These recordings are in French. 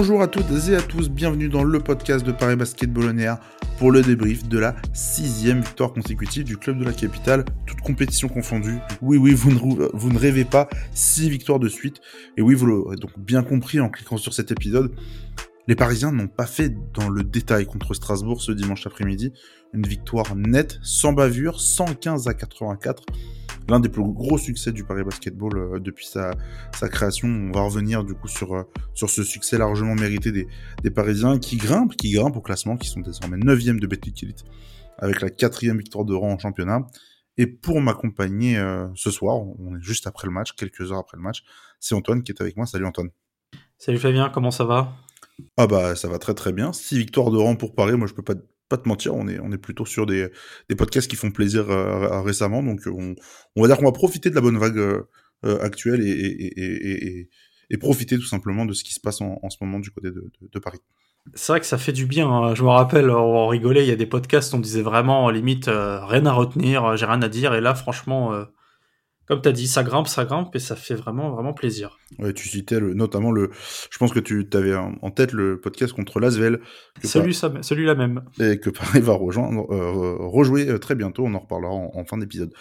Bonjour à toutes et à tous, bienvenue dans le podcast de Paris Basketball On pour le débrief de la sixième victoire consécutive du club de la capitale, toute compétition confondue. Oui, oui, vous ne, vous ne rêvez pas, six victoires de suite. Et oui, vous l'aurez donc bien compris en cliquant sur cet épisode, les Parisiens n'ont pas fait dans le détail contre Strasbourg ce dimanche après-midi. Une victoire nette, sans bavure, 115 à 84 l'un des plus gros succès du Paris Basketball euh, depuis sa, création. On va revenir du coup sur, euh, ce succès largement mérité des, Parisiens qui grimpent, qui grimpent au classement, qui sont désormais 9e de Betclic Elite, avec la quatrième victoire de rang en championnat. Et pour m'accompagner euh, ce soir, on est juste après le match, quelques heures après le match, c'est Antoine qui est avec moi. Salut Antoine. Salut Fabien, comment ça va? Ah bah ça va très très bien. Six victoires de rang pour Paris, moi je peux pas pas te mentir, on est, on est plutôt sur des, des podcasts qui font plaisir euh, récemment. Donc, on, on, va dire qu'on va profiter de la bonne vague euh, euh, actuelle et, et, et, profiter tout simplement de ce qui se passe en, ce moment du côté de Paris. C'est vrai que ça fait du bien. Hein. Je me rappelle, on rigolait, il y a des podcasts, on disait vraiment, limite, rien à retenir, j'ai rien à dire. Et là, franchement, comme tu as dit, ça grimpe, ça grimpe et ça fait vraiment, vraiment plaisir. Ouais, tu citais notamment le. Je pense que tu avais en tête le podcast contre Lasvel. Celui, celui-là même. Et que Paris va rejoindre, euh, rejouer euh, très bientôt. On en reparlera en, fin d'épisode.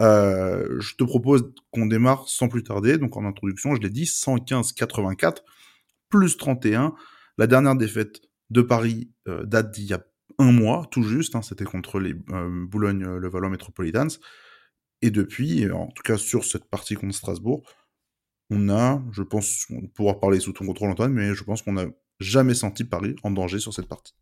Euh, je te propose qu'on démarre sans plus tarder. Donc en introduction, je l'ai dit, 115-84 plus 31. La dernière défaite de Paris date d'il y a un mois, tout juste. Hein, C'était contre les Boulogne-le-Valois Metropolitans. Et depuis, en tout cas sur cette partie contre Strasbourg, on a, je pense, pouvoir parler sous ton contrôle Antoine, mais je pense qu'on n'a jamais senti Paris en danger sur cette partie.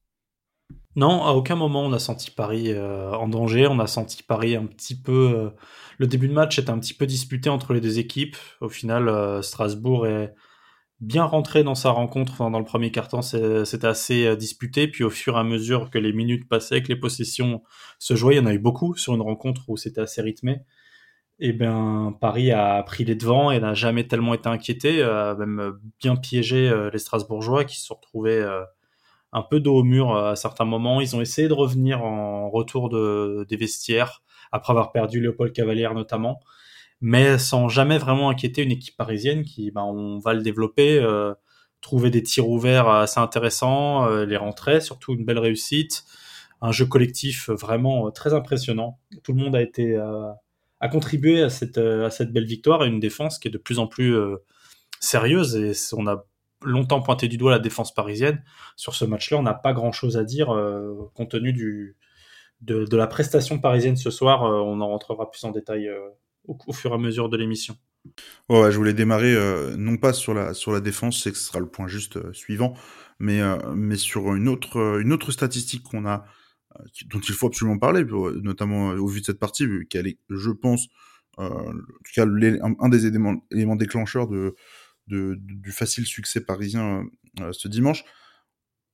Non, à aucun moment on a senti Paris euh, en danger. On a senti Paris un petit peu. Euh, le début de match était un petit peu disputé entre les deux équipes. Au final, euh, Strasbourg est bien rentré dans sa rencontre. dans le premier quart-temps, c'était assez euh, disputé. Puis au fur et à mesure que les minutes passaient, que les possessions se jouaient, il y en a eu beaucoup sur une rencontre où c'était assez rythmé. Et eh ben Paris a pris les devants et n'a jamais tellement été inquiété, a même bien piégé euh, les Strasbourgeois qui se sont retrouvés euh, un peu dos au mur à certains moments. Ils ont essayé de revenir en retour de, des vestiaires après avoir perdu Léopold Cavalière notamment mais sans jamais vraiment inquiéter une équipe parisienne qui, ben, on va le développer, euh, trouver des tirs ouverts assez intéressants, euh, les rentrer, surtout une belle réussite, un jeu collectif vraiment très impressionnant. Tout le monde a été a contribué à cette à cette belle victoire et une défense qui est de plus en plus euh, sérieuse et on a longtemps pointé du doigt la défense parisienne. Sur ce match-là, on n'a pas grand-chose à dire compte tenu du de, de, la prestation parisienne ce soir. on en rentrera plus en détail au, fur et à mesure de l'émission. Ouais, je voulais démarrer euh, non pas sur la sur la défense, c'est que ce sera le point juste euh, suivant, mais euh, mais sur une autre une autre statistique qu'on a dont il faut absolument parler, notamment au vu de cette partie, vu qu'elle est, je pense, en tout cas un, des éléments, éléments déclencheurs de, du facile succès parisien ce dimanche.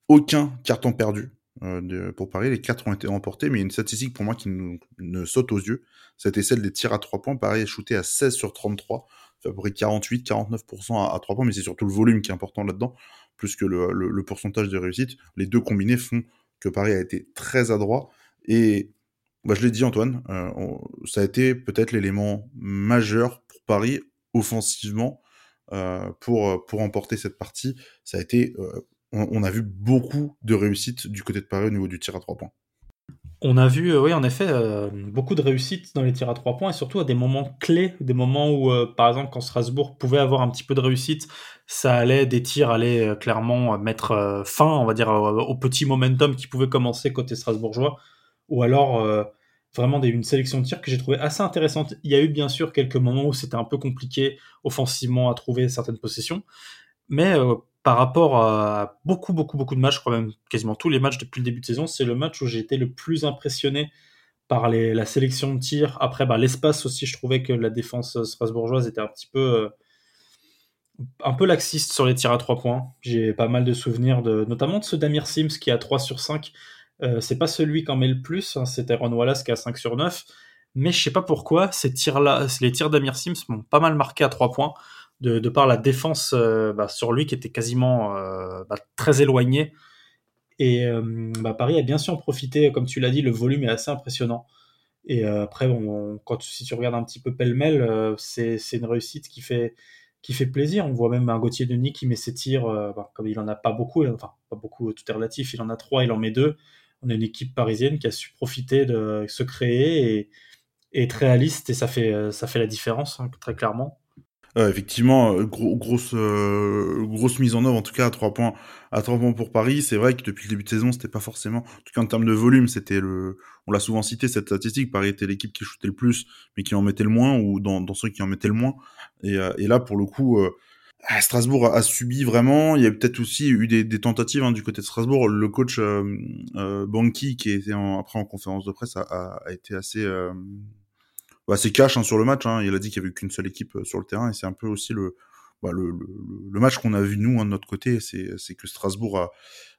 Aucun carton perdu euh, pour Paris. Les quatre ont été remportés, mais a une statistique pour moi qui nous, saute aux yeux. C'était celle des tirs à 3 points. Paris est shooté à 16 sur 33, fait à peu près 48, 49% à, à 3 points, mais c'est surtout le volume qui est important là-dedans, plus que le, pourcentage de réussite. Les deux combinés font que Paris a été très adroit. Et bah, je l'ai dit, Antoine, euh, ça a été peut-être l'élément majeur pour Paris offensivement euh, pour, pour remporter cette partie. Ça a été on, a vu beaucoup de réussite du côté de Paris au niveau du tir à trois points. On a vu, euh, oui, en effet, euh, beaucoup de réussite dans les tirs à trois points et surtout à des moments clés, des moments où, euh, par exemple, quand Strasbourg pouvait avoir un petit peu de réussite, ça allait, des tirs allaient clairement mettre fin, on va dire, au petit momentum qui pouvait commencer côté strasbourgeois, ou alors vraiment une sélection de tirs que j'ai trouvé assez intéressante. Il y a eu bien sûr quelques moments où c'était un peu compliqué offensivement à trouver certaines possessions, mais par rapport à beaucoup, beaucoup, beaucoup de matchs, je crois même quasiment tous les matchs depuis le début de saison, c'est le match où j'ai été le plus impressionné par la sélection de tirs. Après, bah, l'espace aussi, je trouvais que la défense strasbourgeoise était un petit peu, euh, un peu laxiste sur les tirs à 3 points. J'ai pas mal de souvenirs, de, notamment de ce d'Amir Sims qui a 3 sur 5. Euh, c'est pas celui qui en met le plus, hein, c'était Ron Wallace qui a 5 sur 9. Mais je sais pas pourquoi, ces tirs-là, les tirs d'Amir Sims m'ont pas mal marqué à 3 points de, par la défense euh, bah, sur lui qui était quasiment euh, bah, très éloigné. Et euh, bah, Paris a bien sûr profité, comme tu l'as dit, le volume est assez impressionnant. Et après, bon, quand si tu regardes un petit peu pêle-mêle, c'est une réussite qui fait qui fait plaisir. On voit même un Gauthier Denis qui met ses tirs, comme il en a pas beaucoup, enfin pas beaucoup, tout est relatif, il en a trois, il en met deux. On a une équipe parisienne qui a su profiter de se créer et, et être réaliste et ça fait, ça fait la différence, hein, très clairement. Euh, effectivement, euh, grosse euh, grosse mise en œuvre en tout cas à trois points à trois points pour Paris. C'est vrai que depuis le début de saison, c'était pas forcément, en tout cas en termes de volume, c'était le, on l'a souvent cité cette statistique. Paris était l'équipe qui shootait le plus, mais qui en mettait le moins ou dans, dans ceux qui en mettaient le moins. Et, et là, pour le coup, ah, Strasbourg a, subi vraiment. Il y a peut-être aussi eu des, des tentatives hein, du côté de Strasbourg. Le coach euh, Banki, qui était en, après en conférence de presse, a, a, a été assez bah, c'est cash hein, sur le match. Hein. Il a dit qu'il y avait qu'une seule équipe euh, sur le terrain et c'est un peu aussi le, bah, match qu'on a vu nous hein, de notre côté, c'est que Strasbourg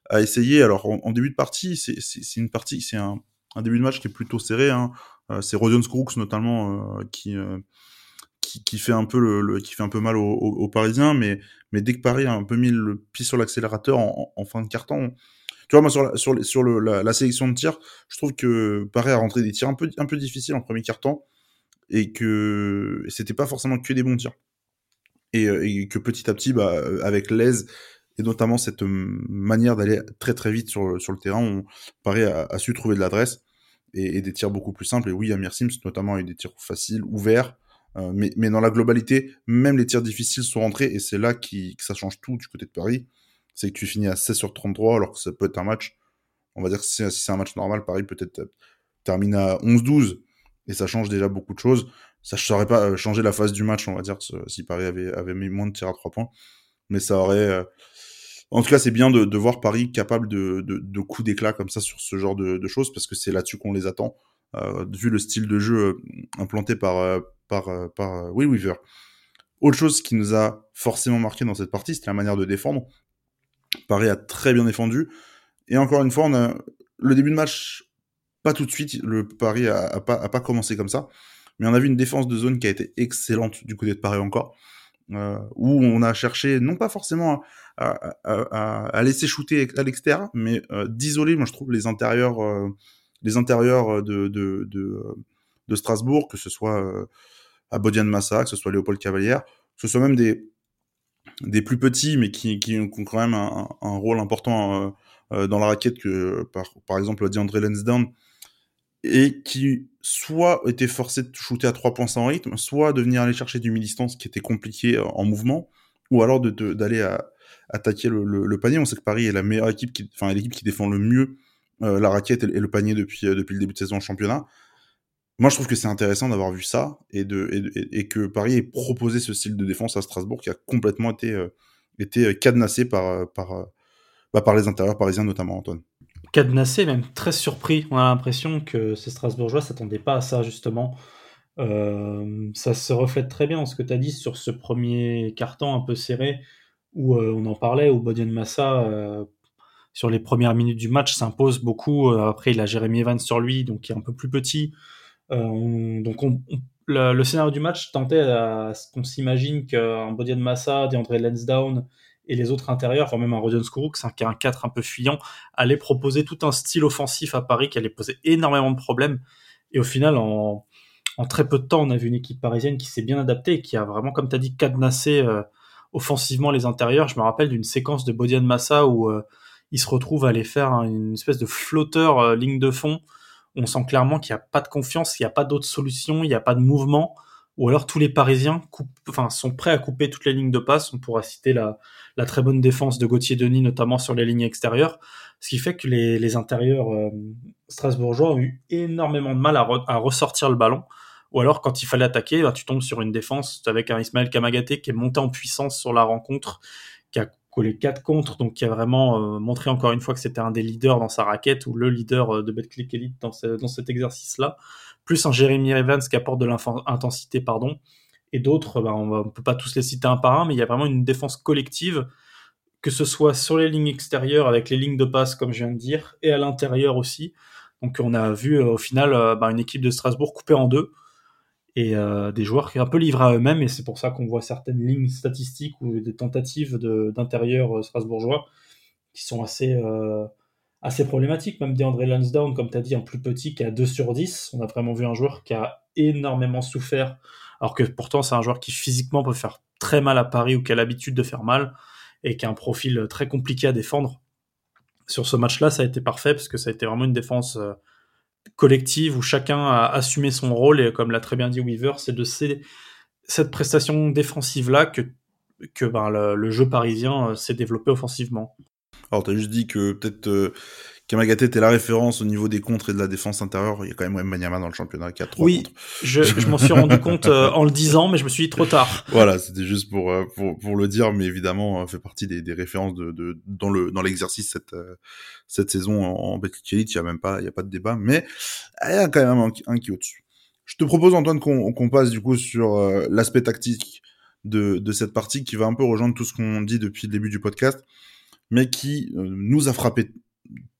a, essayé. Alors en, début de partie, c'est une partie, c'est un, début de match qui est plutôt serré. Euh, c'est Rodion Scrooks notamment qui, fait un peu mal aux, Parisiens, mais dès que Paris a un peu mis le pied sur l'accélérateur en, fin de carton, tu vois, moi, sur, la, sélection de tirs, je trouve que Paris a rentré des tirs un peu, un peu difficiles en premier carton et que c'était pas forcément que des bons tirs. Et, euh, que petit à petit, bah, euh, avec l'aise et notamment cette manière d'aller très très vite sur, sur le terrain, on paraît a, su trouver de l'adresse et, des tirs beaucoup plus simples. Et oui, Amir Sims, notamment avec des tirs faciles, ouverts, euh, mais, mais dans la globalité, même les tirs difficiles sont rentrés et c'est là qui, que ça change tout du côté de Paris. C'est que tu finis à 16 sur 33 alors que ça peut être un match, on va dire que si c'est un match normal, Paris peut-être termine à 11-12 et ça change déjà beaucoup de choses. Ça ne saurait pas euh, changer la phase du match, on va dire, si Paris avait, avait mis moins de tirs à trois points. Mais ça aurait. Euh, en tout cas, c'est bien de, de, voir Paris capable de, de, de coups d'éclat comme ça sur ce genre de, de choses, parce que c'est là-dessus qu'on les attend, euh, vu le style de jeu euh, implanté par, par, par Will Weaver. Autre chose qui nous a forcément marqué dans cette partie, c'était la manière de défendre. Paris a très bien défendu. Et encore une fois, on a le début de match pas tout de suite, le Paris a, pas, commencé comme ça. Mais on a vu une défense de zone qui a été excellente du côté de Paris encore. Euh, où on a cherché, non pas forcément à, laisser shooter à l'extérieur, mais euh, d'isoler, moi je trouve, les intérieurs, euh, les intérieurs de, Strasbourg, que ce soit à Bodian Massa, que ce soit Léopold Cavalière, que ce soit même des, plus petits, mais qui, ont quand même un, rôle important dans la raquette, que par, par exemple DeAndre Lansdowne, et qui soit était forcé de shooter à trois points sans rythme, soit de venir aller chercher du mi-distance qui était compliqué euh, en mouvement, ou alors d'aller de, attaquer le, panier. On sait que Paris est la meilleure équipe, qui, enfin l'équipe qui défend le mieux euh, la raquette et, le panier depuis, euh, depuis le début de saison en championnat. Moi, je trouve que c'est intéressant d'avoir vu ça et, de, et, que Paris ait proposé ce style de défense à Strasbourg qui a complètement été, euh, été cadenassé par, euh, euh, bah, par les intérieurs parisiens, notamment Antoine cadenassé, même très surpris. On a l'impression que ces Strasbourgeois s'attendaient pas à ça, justement. Euh, ça se reflète très bien dans ce que tu as dit sur ce premier carton un peu serré, où euh, on en parlait, où Bodian Massa, euh, sur les premières minutes du match, s'impose beaucoup. Après, il a Jérémy Evans sur lui, donc qui est un peu plus petit. On, donc, on, on, le, le, scénario du match tentait à ce qu'on s'imagine qu'un Bodian Massa, DeAndre Lansdowne, et les autres intérieurs, voire même un Rodion Skourouk, qui a un 4 un peu fuyant, allait proposer tout un style offensif à Paris qui allait poser énormément de problèmes. Et au final, en, en très peu de temps, on a vu une équipe parisienne qui s'est bien adaptée et qui a vraiment, comme tu as dit, cadenassé euh, offensivement les intérieurs. Je me rappelle d'une séquence de Bodian Massa où euh, il se retrouve à aller faire une espèce de flotteur euh, ligne de fond. On sent clairement qu'il n'y a pas de confiance, il n'y a pas d'autre solution, il n'y a pas de mouvement ou alors tous les Parisiens sont prêts à couper toutes les lignes de passe. On pourra citer la, très bonne défense de Gauthier Denis, notamment sur les lignes extérieures, ce qui fait que les, intérieurs euh, strasbourgeois ont eu énormément de mal à, re, à, ressortir le ballon. Ou alors, quand il fallait attaquer, bah, tu tombes sur une défense avec un Ismaël Kamagaté qui est monté en puissance sur la rencontre, qui a collé 4 contre, donc qui a vraiment euh, montré encore une fois que c'était un des leaders dans sa raquette, ou le leader euh, de Betclic Elite dans cet exercice-là, plus un Jeremy Evans qui apporte de l'intensité, pardon, et d'autres, bah, on ne peut pas tous les citer un par un, mais il y a vraiment une défense collective, que ce soit sur les lignes extérieures avec les lignes de passe, comme je viens de dire, et à l'intérieur aussi. Donc on a vu euh, au final euh, bah, une équipe de Strasbourg coupée en deux, et euh, des joueurs qui sont un peu livrés à eux-mêmes, et c'est pour ça qu'on voit certaines lignes statistiques ou des tentatives d'intérieur strasbourgeois qui sont assez, assez problématiques. Même des André Lansdowne, comme tu as dit, un plus petit qui a 2 sur 10. On a vraiment vu un joueur qui a énormément souffert alors que pourtant c'est un joueur qui physiquement peut faire très mal à Paris ou qui a l'habitude de faire mal et qui a un profil très compliqué à défendre. Sur ce match-là, ça a été parfait parce que ça a été vraiment une défense euh, collective où chacun a assumé son rôle et comme l'a très bien dit Weaver, c'est de cette prestation défensive-là que, que ben, le, jeu parisien euh, s'est développé offensivement. Alors, tu as juste dit que peut-être euh, Kamagaté était la référence au niveau des contres et de la défense intérieure. Il y a quand même Manyama dans le championnat qui a trois oui, je, je m'en suis rendu compte euh, en le disant, mais je me suis dit trop tard. Voilà, c'était juste pour, euh, pour, pour le dire, mais évidemment, fait partie des, des références de, de, dans le dans l'exercice cette cette saison en, en Betclic Elite. Il y a même pas il y a pas de débat, mais il y a quand même un, un qui est au-dessus. Je te propose Antoine qu'on qu'on passe du coup sur l'aspect tactique de, de cette partie qui va un peu rejoindre tout ce qu'on dit depuis le début du podcast mais qui euh, nous a frappé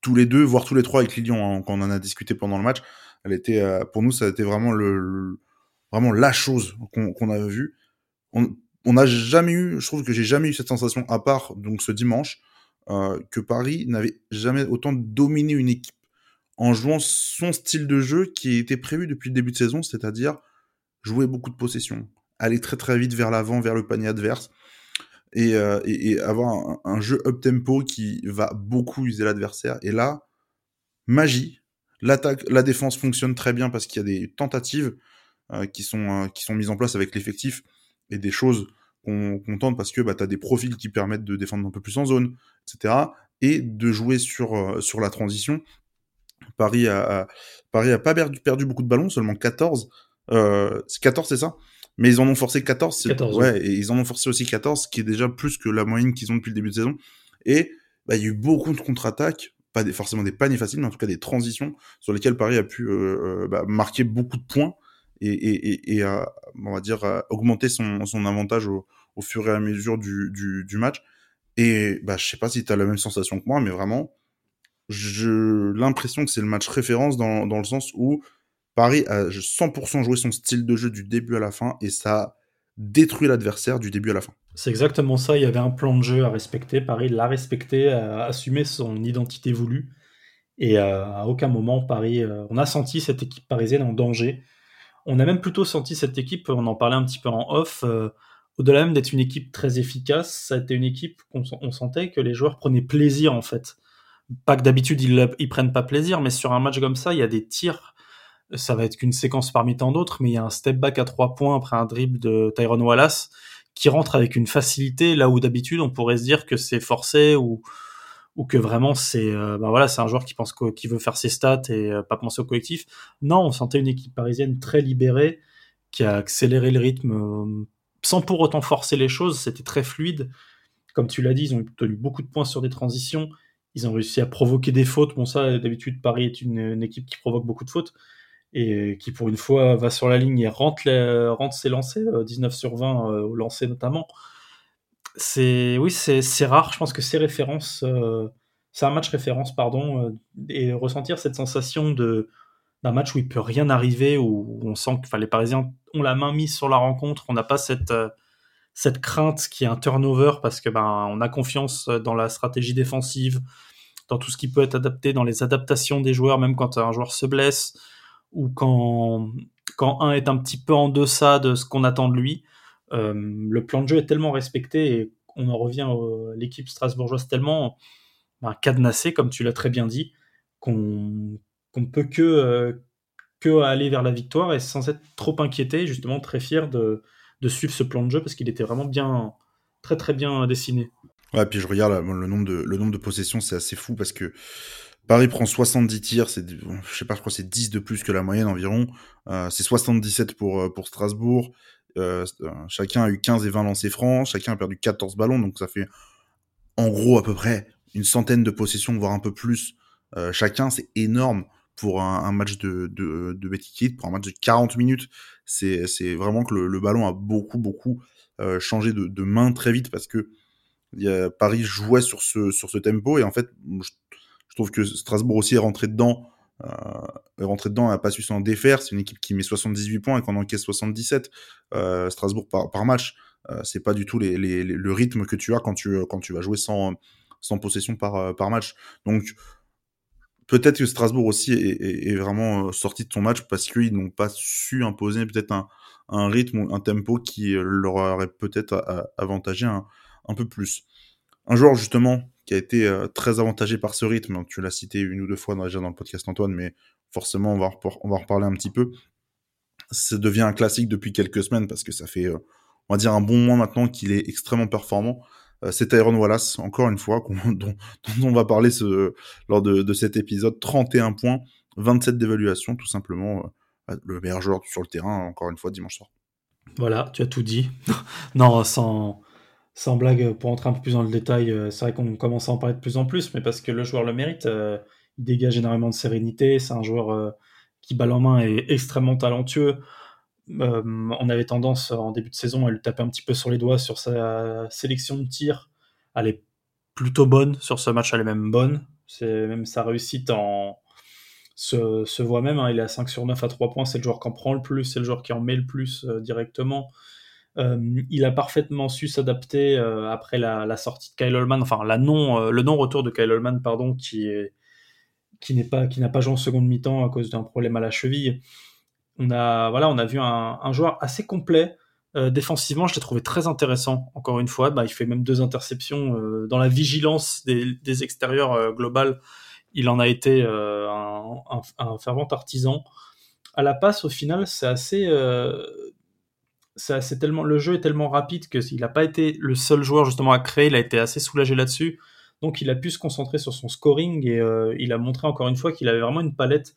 tous les deux, voire tous les trois avec Lilian, hein, quand on en a discuté pendant le match. Elle était, euh, pour nous, ça a été vraiment le, vraiment la chose qu'on avait vue. On n'a jamais eu, je trouve que j'ai jamais eu cette sensation, à part donc ce dimanche, euh, que Paris n'avait jamais autant dominé une équipe en jouant son style de jeu qui était prévu depuis le début de saison, c'est-à-dire jouer beaucoup de possession, aller très très vite vers l'avant, vers le panier adverse, euh, et, avoir un, jeu up tempo qui va beaucoup user l'adversaire. Et là, magie. L'attaque, la défense fonctionne très bien parce qu'il y a des tentatives euh, qui sont euh, qui sont mises en place avec l'effectif et des choses qu'on tente parce que bah, tu as des profils qui permettent de défendre un peu plus en zone, etc. Et de jouer sur sur la transition. Paris a, Paris a pas perdu, perdu beaucoup de ballons, seulement 14. Euh, 14, c'est ça? Mais ils en ont forcé 14. 14 ouais, et ils en ont forcé aussi 14, ce qui est déjà plus que la moyenne qu'ils ont depuis le début de saison. Et bah, il y a eu beaucoup de contre-attaques, pas des, forcément des paniers faciles, mais en tout cas des transitions sur lesquelles Paris a pu euh, euh bah, marquer beaucoup de points et, et, et, on va dire, augmenter son, son avantage au, au, fur et à mesure du, du, du match. Et bah, je sais pas si tu as la même sensation que moi, mais vraiment, j'ai l'impression que c'est le match référence dans, dans le sens où Paris a 100% joué son style de jeu du début à la fin et ça a détruit l'adversaire du début à la fin. C'est exactement ça, il y avait un plan de jeu à respecter, Paris l'a respecté, a assumé son identité voulue et euh, à aucun moment Paris, euh, on a senti cette équipe parisienne en danger. On a même plutôt senti cette équipe, on en parlait un petit peu en off, euh, au-delà même d'être une équipe très efficace, ça a été une équipe qu'on on sentait que les joueurs prenaient plaisir en fait. Pas que d'habitude ils, ils prennent pas plaisir, mais sur un match comme ça, il y a des tirs ça va être qu'une séquence parmi tant d'autres, mais il y a un step back à trois points après un dribble de Tyrone Wallace qui rentre avec une facilité là où d'habitude on pourrait se dire que c'est forcé ou ou que vraiment c'est euh, ben voilà c'est un joueur qui pense qui veut faire ses stats et euh, pas penser au collectif. Non, on sentait une équipe parisienne très libérée qui a accéléré le rythme euh, sans pour autant forcer les choses. C'était très fluide. Comme tu l'as dit, ils ont obtenu beaucoup de points sur des transitions. Ils ont réussi à provoquer des fautes. Bon ça d'habitude Paris est une équipe qui provoque beaucoup de fautes et qui pour une fois va sur la ligne et rentre, rentre ses lancers, 19 euh, sur 20 euh, au lancer notamment. C'est oui, c'est rare. Je pense que ces références, euh, c'est un match référence, pardon, et ressentir cette sensation de d'un match où il peut rien arriver, où on sent que les Parisiens ont la main mise sur la rencontre, on n'a pas cette cette crainte qui est un turnover parce que ben on a confiance dans la stratégie défensive, dans tout ce qui peut être adapté, dans les adaptations des joueurs, même quand un joueur se blesse ou quand, quand un est un petit peu en deçà de ce qu'on attend de lui, euh, le plan de jeu est tellement respecté et on en revient à l'équipe strasbourgeoise tellement ben, cadenassée, comme tu l'as très bien dit, qu'on ne peut que, euh, que aller vers la victoire et sans être trop inquiété, justement très fier de, de suivre ce plan de jeu parce qu'il était vraiment bien, très très bien dessiné. Ouais, puis je regarde le nombre de, le nombre de possessions, c'est assez fou parce que Paris prend 70 tirs, c'est, je sais pas, je crois c'est 10 de plus que la moyenne environ. Euh, c'est 77 pour, euh, pour Strasbourg. Euh, chacun a eu 15 et 20 lancers francs, chacun a perdu 14 ballons, donc ça fait en gros à peu près une centaine de possessions, voire un peu plus chacun. C'est énorme pour un, match de, de, de pour un match de 40 minutes. C'est, c'est vraiment que le, ballon a beaucoup, beaucoup changé de, main très vite parce que Paris jouait sur ce, sur ce tempo et en fait, je trouve que Strasbourg aussi est rentré dedans, euh, rentré dedans, n'a pas su s'en défaire. C'est une équipe qui met 78 points et qu'on encaisse 77. Euh, Strasbourg par, match, euh, c'est pas du tout le rythme que tu as quand tu quand tu vas jouer sans sans possession par euh, par match. Donc peut-être que Strasbourg aussi est, vraiment euh, sorti de son match parce qu'ils n'ont pas su imposer peut-être un, un rythme un tempo qui leur aurait peut-être avantagé un, un, peu plus. Un joueur justement qui a été très avantagé par ce rythme, tu l'as cité une ou deux fois déjà dans le podcast Antoine, mais forcément on va, on va en reparler un petit peu. Ça devient un classique depuis quelques semaines parce que ça fait, on va dire, un bon mois maintenant qu'il est extrêmement performant. Euh, c'est Tyrone Wallace, encore une fois, dont, on va parler lors de, cet épisode. 31 points, 27 d'évaluation, tout simplement. Euh, le meilleur joueur sur le terrain, encore une fois, dimanche soir. Voilà, tu as tout dit. non, sans, sans blague, pour entrer un peu plus dans le détail, euh, c'est vrai qu'on commence à en parler de plus en plus, mais parce que le joueur le mérite. il dégage énormément de sérénité. C'est un joueur qui, balle en main, est extrêmement talentueux. Euh, on avait tendance en début de saison à lui taper un petit peu sur les doigts sur sa sélection de tir. Elle est plutôt bonne sur ce match, elle est même bonne. C'est même sa réussite en se, voit même. Hein. il est à 5 sur 9 à 3 points. C'est le joueur qui en prend le plus, c'est le joueur qui en met le plus euh, directement. Euh, il a parfaitement su s'adapter après la, sortie de Kyle Holman, enfin la non, le non-retour de Kyle Holman, pardon, qui est qui n'est pas qui n'a pas joué en seconde mi-temps à cause d'un problème à la cheville on a, voilà, on a vu un, joueur assez complet. Euh, défensivement, je l'ai trouvé très intéressant. Encore une fois, bah, il fait même deux interceptions euh, dans la vigilance des, extérieurs euh, globales. Il en a été un, fervent artisan. À la passe, au final, c'est assez, c'est tellement, le jeu est tellement rapide que s'il n'a pas été le seul joueur justement à créer. Il a été assez soulagé là-dessus. Donc, il a pu se concentrer sur son scoring et il a montré encore une fois qu'il avait vraiment une palette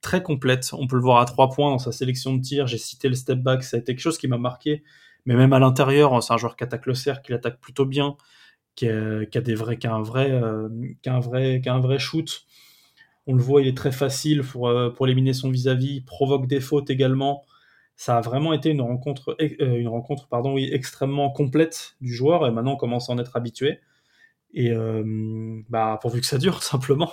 très complète. On peut le voir à trois points dans sa sélection de tir. J'ai cité le step back, ça a été quelque chose qui m'a marqué. Mais même à l'intérieur, c'est un joueur qui attaque le cercle, qui attaque plutôt bien, qui a, des vrais, un vrai, euh, vrai, shoot. On le voit, il est très facile pour, euh, pour éliminer son vis-à-vis, provoque des fautes également. Ça a vraiment été une rencontre, euh, une rencontre pardon, extrêmement complète du joueur et maintenant on commence à en être habitué. Et bah, pourvu que ça dure, simplement.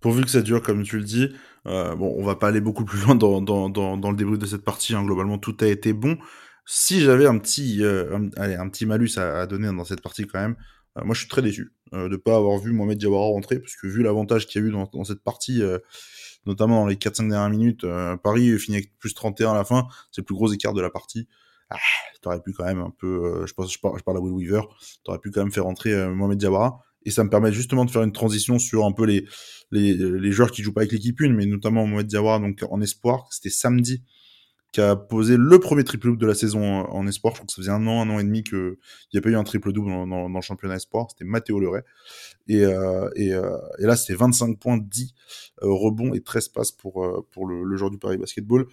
Pourvu que ça dure, comme tu le dis. Euh, bon, on va pas aller beaucoup plus loin dans, dans, dans, le débrief de cette partie. Hein. Globalement, tout a été bon. Si j'avais un petit, euh, allez, un petit malus à, donner dans cette partie quand même, euh, moi je suis très déçu euh, de pas avoir vu Mohamed Diawara rentrer, parce que vu l'avantage qu'il y a eu dans cette partie, notamment dans les 4-5 dernières minutes, Paris finit avec plus 31 à la fin, c'est le plus gros écart de la partie. Ah, t'aurais pu quand même un peu, je pense, je parle, je parle à Will Weaver, t'aurais pu quand même faire rentrer Mohamed Diawara et ça me permet justement de faire une transition sur un peu les, les, les joueurs qui jouent pas avec l'équipe une, mais notamment Mohamed Diawara, donc en espoir. C'était samedi qui a posé le premier triple-double de la saison en espoir. Je crois que ça faisait un an, un an et demi qu'il n'y a pas eu un triple-double dans, le championnat espoir. C'était Matteo Leray. Et, euh, et, euh, et, là, c'était 25 points, 10 euh, rebonds et 13 passes pour, euh, pour le, le joueur du Paris Basketball.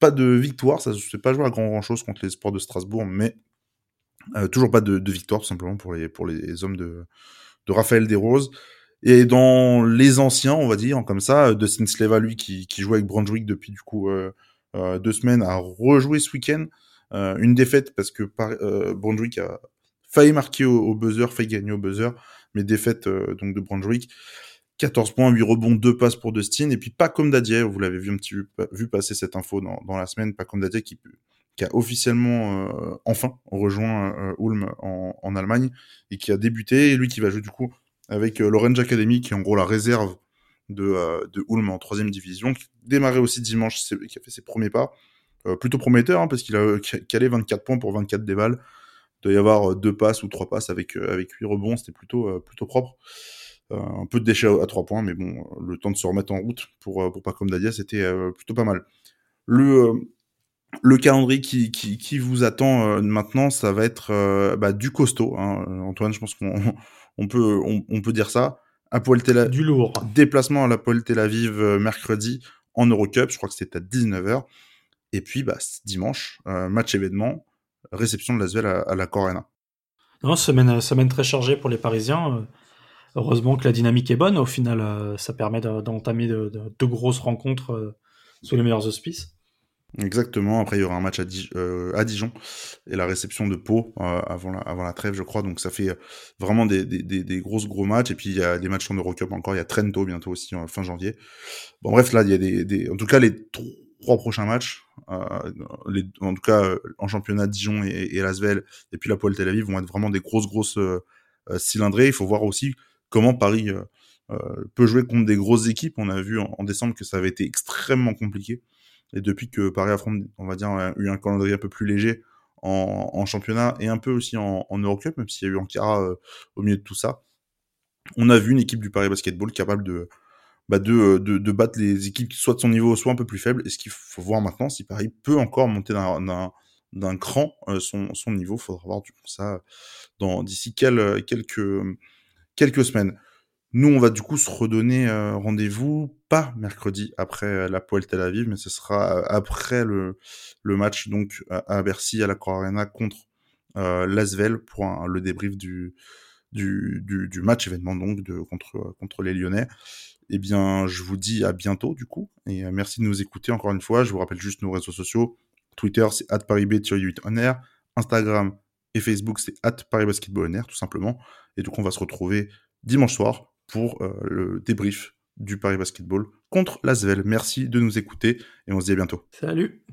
Pas de victoire, ça ne s'est pas joué à grand, grand chose contre les sports de Strasbourg, mais euh, toujours pas de, de, victoire, tout simplement, pour les, pour les hommes de, de Raphaël Desroses. Et dans les anciens, on va dire, comme ça, Dustin Sleva, lui, qui, qui joue avec Brunswick depuis du coup euh, euh, deux semaines, a rejoué ce week-end. Euh, une défaite parce que euh, Brunswick a failli marquer au, buzzer, failli gagner au buzzer, mais défaite euh, donc de Brunswick. 14 points, 8 rebonds, 2 passes pour Dustin, et puis pas comme Dadier, vous l'avez vu un petit vu passer cette info dans, la semaine, pas comme Dadier qui, a officiellement euh, enfin rejoint euh, Ulm en, Allemagne et qui a débuté, et lui qui va jouer du coup avec euh, Lorenz Academy, qui est en gros la réserve de, euh, de Ulm en troisième division, qui démarrait aussi dimanche, qui a fait ses premiers pas. Euh, plutôt prometteur, hein, parce qu'il a calé 24 points pour 24 déballes. Il doit y avoir deux passes ou trois passes avec, avec 8 rebonds, c'était plutôt, plutôt propre. un peu de déchets à 3 points, mais bon, le temps de se remettre en route pour, pour pas comme Dadia, c'était plutôt pas mal. Le, le calendrier qui, qui, qui vous attend maintenant, ça va être bah, du costaud. Hein. Antoine, je pense qu'on on peut, on, peut dire ça. Tel Aviv, du lourd. Déplacement à l'Apoel Tel Aviv euh, mercredi en Eurocup, je crois que c'était à 19h. Et puis bah, dimanche, euh, match événement, réception de l'Asvel à, à la Corena. Non, semaine, semaine très chargée pour les Parisiens. Euh, heureusement que la dynamique est bonne. Au final, ça permet d'entamer de, de, de, grosses rencontres sous les meilleurs auspices. Exactement. Après, il y aura un match à, euh, à Dijon et la réception de Pau euh, avant, la, avant la trêve, je crois. Donc, ça fait vraiment des, des, des, des grosses gros matchs. Et puis, il y a des matchs en Eurocup encore. Il y a Trento bientôt aussi, fin janvier. Bon, bref, là, il y a des, des... en tout cas, les trois prochains matchs, euh, les, en tout cas, en championnat, Dijon et, et Lasvel, et puis la Poel Tel Aviv vont être vraiment des grosses, grosses euh, cylindrées. Il faut voir aussi comment Paris peut jouer contre des grosses équipes. On a vu en décembre que ça avait été extrêmement compliqué. Et depuis que Paris affronte, on va dire, eu un calendrier un peu plus léger en, championnat et un peu aussi en, Eurocup, même s'il y a eu Ankara euh, au milieu de tout ça, on a vu une équipe du Paris Basketball capable de, bah de, battre les équipes soit de son niveau, soit un peu plus faibles. Et ce qu'il faut voir maintenant, si Paris peut encore monter d'un cran euh, son, son niveau, faudra voir du coup ça d'ici quelques semaines. Nous, on va du coup se redonner euh, rendez-vous, pas mercredi après euh, la Poel Tel Aviv, mais ce sera euh, après le, match donc à Bercy, à la Croix Arena contre euh, Lasvel pour le débrief du, match événement donc contre, les Lyonnais. Eh bien, je vous dis à bientôt du coup, et merci de nous écouter encore une fois. Je vous rappelle juste nos réseaux sociaux. Twitter, c'est parisb-8 on air. Instagram et Facebook, c'est parisbasketball tout simplement. Et donc, on va se retrouver dimanche soir pour euh, le débrief du Paris Basketball contre l'Asvel. Merci de nous écouter et on se dit à bientôt. Salut